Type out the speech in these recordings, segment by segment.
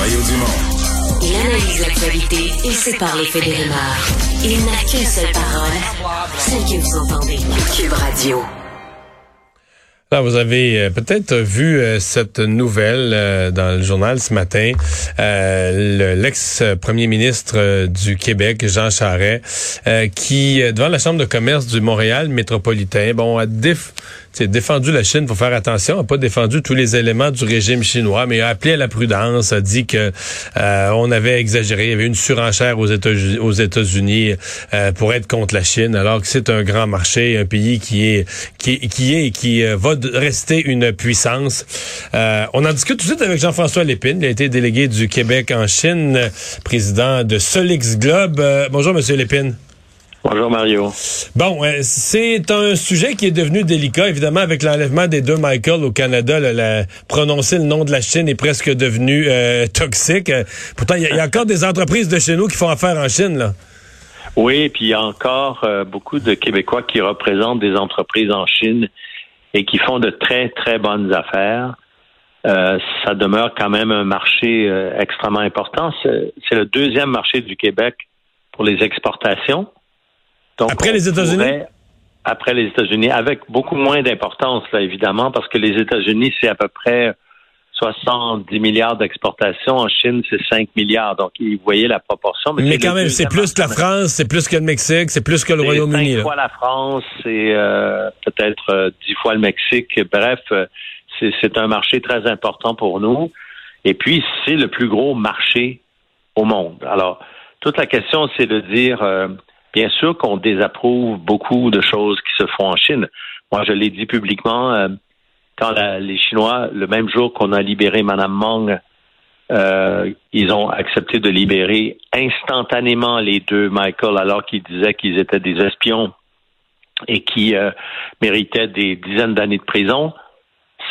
Mario Dumont. Il analyse l'actualité et sépare les faits des rumeurs. Il n'a qu'une seule parole, celle que vous entendez. Cube Radio. Là, vous avez euh, peut-être vu euh, cette nouvelle euh, dans le journal ce matin. L'ex-premier ministre du Québec, Jean Charest, qui, devant la Chambre de commerce du Montréal métropolitain, bon, a déf défendu la Chine, faut faire attention, a pas défendu tous les éléments du régime chinois, mais a appelé à la prudence, a dit que euh, on avait exagéré, il y avait une surenchère aux États-Unis, aux États-Unis euh, pour être contre la Chine, alors que c'est un grand marché, un pays qui est qui qui est qui euh, va rester une puissance. on en discute tout de suite avec Jean-François Lépine, il a été délégué du Québec en Chine, président de Solix Globe. bonjour Monsieur Lépine. Bonjour Mario. Bon, euh, c'est un sujet qui est devenu délicat, évidemment, avec l'enlèvement des deux Michael au Canada. la, prononcer le nom de la Chine est presque devenu euh, toxique. Euh, pourtant, il y, a encore des entreprises de chez nous qui font affaire en Chine, là. Oui, puis il y a encore beaucoup de Québécois qui représentent des entreprises en Chine et qui font de très, très bonnes affaires. ça demeure quand même un marché extrêmement important. C'est le deuxième marché du Québec pour les exportations après les États-Unis? Après les États-Unis, avec beaucoup moins d'importance, là, évidemment, parce que les États-Unis, c'est à peu près 70 milliards d'exportations. En Chine, c'est 5 milliards. Donc, vous voyez la proportion. Mais, quand même, c'est plus que la France, c'est plus que le Mexique, c'est plus que le Royaume-Uni. C'est fois la France, c'est euh, peut-être euh, dix fois le Mexique. Bref, euh, c'est un marché très important pour nous. Et puis, c'est le plus gros marché au monde. Alors, toute la question, c'est de dire Bien sûr qu'on désapprouve beaucoup de choses qui se font en Chine. Moi, je l'ai dit publiquement euh, quand les Chinois, le même jour qu'on a libéré Mme Meng, euh, ils ont accepté de libérer instantanément les deux Michael alors qu'ils disaient qu'ils étaient des espions et qui euh, méritaient des dizaines d'années de prison.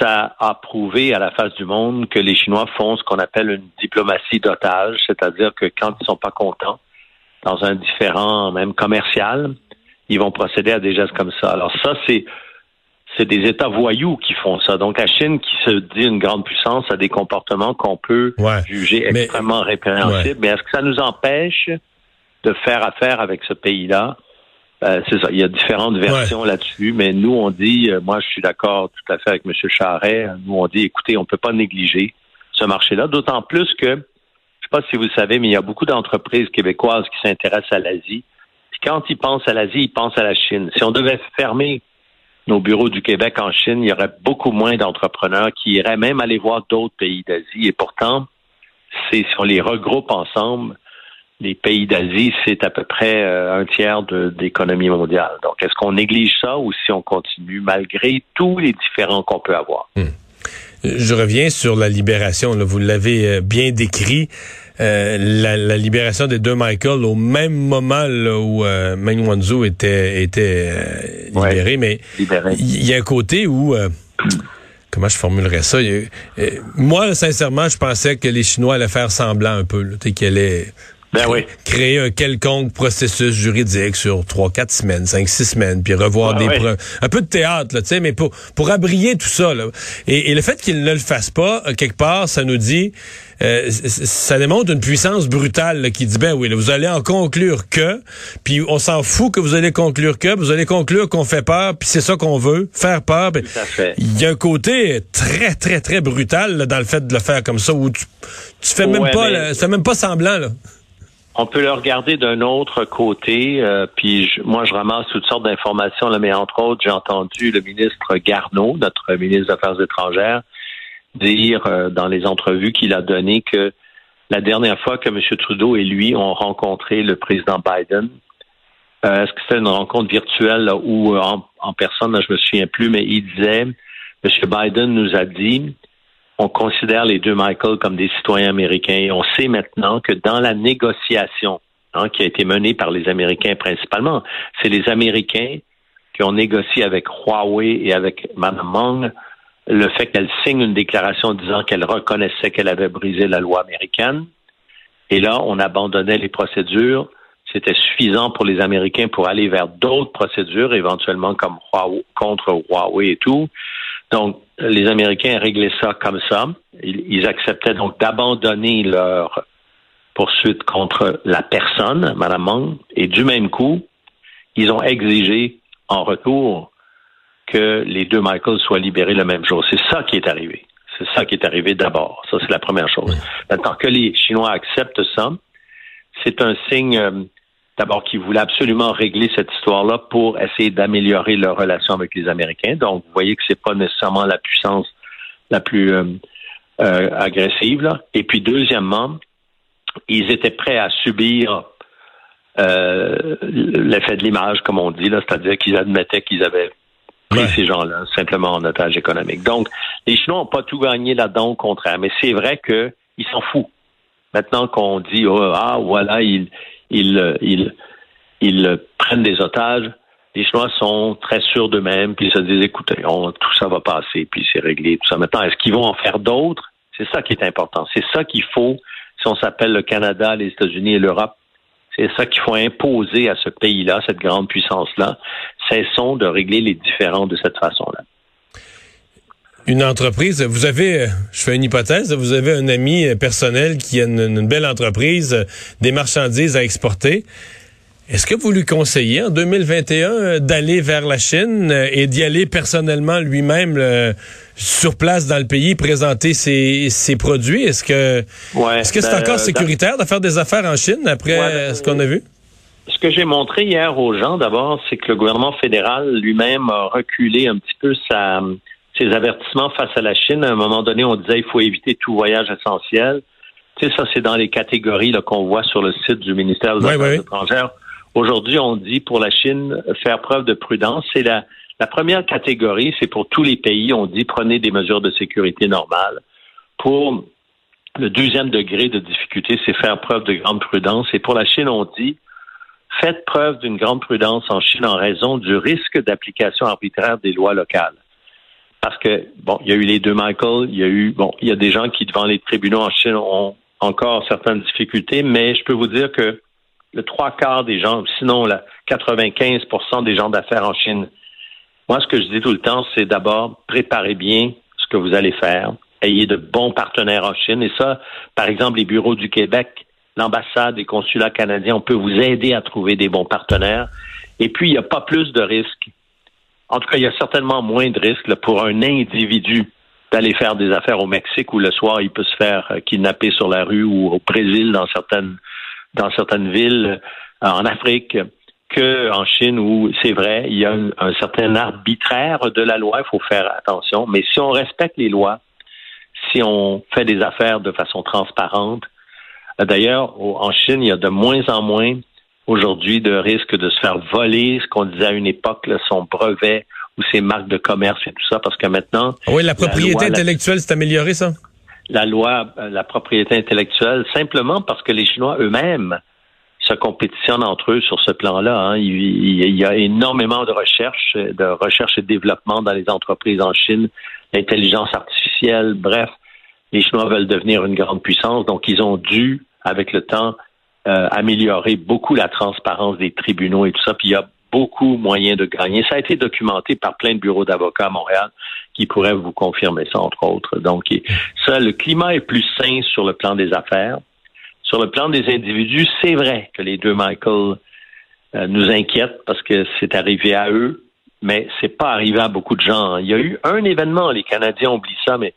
Ça a prouvé à la face du monde que les Chinois font ce qu'on appelle une diplomatie d'otage, c'est-à-dire que quand ils sont pas contents, dans un différent même commercial, ils vont procéder à des gestes comme ça. Alors ça, c'est c'est des États voyous qui font ça. Donc la Chine, qui se dit une grande puissance, a des comportements qu'on peut juger extrêmement répréhensibles. Mais est-ce que ça nous empêche de faire affaire avec ce pays-là? Euh, c'est ça. Il y a différentes versions là-dessus, mais nous, on dit, euh, moi, je suis d'accord tout à fait avec M. Charret. Nous, on dit, écoutez, on ne peut pas négliger ce marché-là, d'autant plus que sais pas si vous savez, mais il y a beaucoup d'entreprises québécoises qui s'intéressent à l'Asie. quand ils pensent à l'Asie, ils pensent à la Chine. Si on devait fermer nos bureaux du Québec en Chine, il y aurait beaucoup moins d'entrepreneurs qui iraient même aller voir d'autres pays d'Asie. Et pourtant, si on les regroupe ensemble, les pays d'Asie, c'est à peu près euh, un tiers de, l'économie mondiale. Donc, est-ce qu'on néglige ça ou si on continue malgré tous les différents qu'on peut avoir? Hmm. Je reviens sur la libération. Vous l'avez euh, bien décrit. Euh, la, libération des deux Michael au même moment où euh, Meng Wanzhou était, était libéré. mais il y a un côté où... comment je formulerais ça? moi, sincèrement, je pensais que les Chinois allaient faire semblant un peu, qu'elle allaient ben oui. Créer un quelconque processus juridique sur trois, quatre semaines, cinq, six semaines, puis revoir des preuves. Un peu de théâtre, là, tu sais, mais pour, pour abrier tout ça. Là. Et, le fait qu'il ne le fasse pas, euh, quelque part, ça nous dit, euh, ça démontre une puissance brutale qui dit, ben oui, vous allez en conclure que, puis on s'en fout que vous allez conclure que, vous allez conclure qu'on fait peur, puis c'est ça qu'on veut, faire peur. Il y a un côté très, très, très brutal dans le fait de le faire comme ça, où tu, tu fais même pas, ça même pas semblant, là on peut le regarder d'un autre côté. Euh, puis moi, je ramasse toutes sortes d'informations, mais entre autres, j'ai entendu le ministre Garneau, notre ministre des Affaires étrangères, dire euh, dans les entrevues qu'il a données que la dernière fois que M. Trudeau et lui ont rencontré le président Biden, euh, est-ce que c'était une rencontre virtuelle ou en, personne, je me souviens plus, mais il disait, M. Biden nous a dit on considère les deux Michael comme des citoyens américains. Et on sait maintenant que dans la négociation hein, qui a été menée par les Américains principalement, c'est les Américains qui ont négocié avec Huawei et avec Mme Meng le fait qu'elle signe une déclaration disant qu'elle reconnaissait qu'elle avait brisé la loi américaine. Et là, on abandonnait les procédures. C'était suffisant pour les Américains pour aller vers d'autres procédures, éventuellement comme contre Huawei et tout. Donc, les Américains réglaient ça comme ça. Ils, acceptaient donc d'abandonner leur poursuite contre la personne, Mme Meng, et du même coup, ils ont exigé en retour que les deux Michael soient libérés le même jour. C'est ça qui est arrivé. C'est ça qui est arrivé d'abord. Ça, c'est la première chose. Maintenant que les Chinois acceptent ça, c'est un signe euh, d'abord qu'ils voulaient absolument régler cette histoire-là pour essayer d'améliorer leur relation avec les Américains. Donc, vous voyez que c'est pas nécessairement la puissance la plus euh, euh, agressive. Là. Et puis, deuxièmement, ils étaient prêts à subir l'effet de l'image, comme on dit, là, c'est-à-dire qu'ils admettaient qu'ils avaient pris ces gens-là simplement en otage économique. Donc, les Chinois n'ont pas tout gagné là-dedans, au contraire. Mais c'est vrai qu'ils s'en foutent. Maintenant qu'on dit, oh, ah, voilà, ils, ils, ils, ils prennent des otages, les Chinois sont très sûrs d'eux-mêmes, puis ils se disent, écoutez, tout ça va passer, puis c'est réglé, tout ça. Maintenant, est-ce qu'ils vont en faire d'autres? C'est ça qui est important. C'est ça qu'il faut, si on s'appelle le Canada, les États-Unis et l'Europe, c'est ça qu'il faut imposer à ce pays-là, cette grande puissance-là. Cessons de régler les différends de cette façon-là. Une entreprise, vous avez, je fais une hypothèse, vous avez un ami personnel qui a une, belle entreprise, des marchandises à exporter. Est-ce que vous lui conseillez en 2021 d'aller vers la Chine et d'y aller personnellement lui-même sur place dans le pays présenter ses, produits? Est-ce que est-ce que c'est ben, encore sécuritaire de faire des affaires en Chine après ben, ce qu'on a vu? Ce que j'ai montré hier aux gens, d'abord, c'est que le gouvernement fédéral lui-même a reculé un petit peu sa, ses avertissements face à la Chine. À un moment donné, on disait il faut éviter tout voyage essentiel. Tu sais, ça, c'est dans les catégories qu'on voit sur le site du ministère des Affaires étrangères. Aujourd'hui, on dit pour la Chine faire preuve de prudence. C'est la, la première catégorie, c'est pour tous les pays. On dit prenez des mesures de sécurité normales. Pour le deuxième degré de difficulté, c'est faire preuve de grande prudence. Et pour la Chine, on dit faites preuve d'une grande prudence en Chine en raison du risque d'application arbitraire des lois locales parce que, bon, il y a eu les deux Michael, il y a eu, bon, il y a des gens qui, devant les tribunaux en Chine, ont encore certaines difficultés, mais je peux vous dire que le trois quarts des gens, sinon la 95% des gens d'affaires en Chine, moi, ce que je dis tout le temps, c'est d'abord préparez bien ce que vous allez faire, ayez de bons partenaires en Chine, et ça, par exemple, les bureaux du Québec, l'ambassade, les consulats canadiens, on peut vous aider à trouver des bons partenaires. Et puis, il n'y a pas plus de risques en tout cas, il y a certainement moins de risques pour un individu d'aller faire des affaires au Mexique où le soir il peut se faire euh, kidnapper sur la rue ou au Brésil dans certaines dans certaines villes euh, en Afrique que en Chine où c'est vrai il y a un, certain arbitraire de la loi. Il faut faire attention. Mais si on respecte les lois si on fait des affaires de façon transparente euh, d'ailleurs en Chine il y a de moins en moins aujourd'hui de risque de se faire voler, ce qu'on disait à une époque, son brevet ou ses marques de commerce et tout ça, parce que maintenant... Ah oui, la propriété intellectuelle s'est améliorée, ça? La loi, euh, la propriété intellectuelle, simplement parce que les Chinois eux-mêmes se compétitionnent entre eux sur ce plan-là. Hein. Il, y a énormément de recherche, de recherche et de développement dans les entreprises en Chine, l'intelligence artificielle, bref, les Chinois veulent devenir une grande puissance, donc ils ont dû, avec le temps, euh, améliorer beaucoup la transparence des tribunaux et tout ça. Puis il y a beaucoup moyen de gagner. Ça a été documenté par plein de bureaux d'avocats à Montréal qui pourraient vous confirmer ça, entre autres. Donc, ça, le climat est plus sain sur le plan des affaires. Sur le plan des individus, c'est vrai que les deux Michael euh, nous inquiètent parce que c'est arrivé à eux, mais c'est pas arrivé à beaucoup de gens. Il y a eu un événement, les Canadiens oublient ça, mais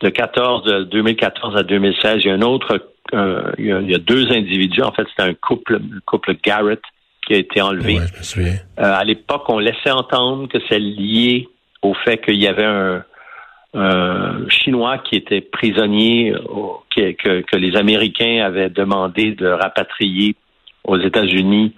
de 14, de 2014 à 2016, il y a un autre il, y a, deux individus. En fait, c'était un couple, le couple Garrett qui a été enlevé. Euh, à l'époque, on laissait entendre que c'est lié au fait qu'il y avait un, Chinois qui était prisonnier, que, que, les Américains avaient demandé de rapatrier aux États-Unis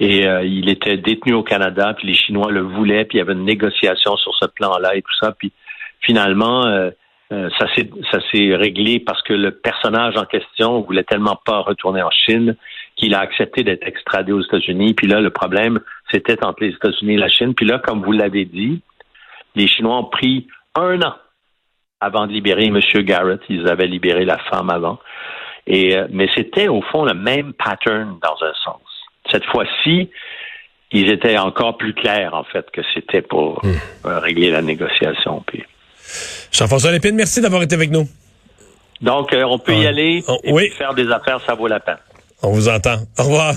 et euh, il était détenu au Canada, puis les Chinois le voulaient, puis il y avait une négociation sur ce plan-là et tout ça, puis finalement, euh, euh, ça s'est ça s'est réglé parce que le personnage en question voulait tellement pas retourner en Chine qu'il a accepté d'être extradé aux États-Unis. Puis là, le problème, c'était entre les États-Unis et la Chine. Puis là, comme vous l'avez dit, les Chinois ont pris un an avant de libérer M. Garrett. Ils avaient libéré la femme avant. Et, euh, mais c'était au fond le même pattern dans un sens. Cette fois-ci, ils étaient encore plus clairs, en fait, que c'était pour hmm. régler la négociation. Puis Jean-François Lépine, merci d'avoir été avec nous. Donc, euh, on peut y aller Oh, et oui. puis faire des affaires, ça vaut la peine. On vous entend. Au revoir.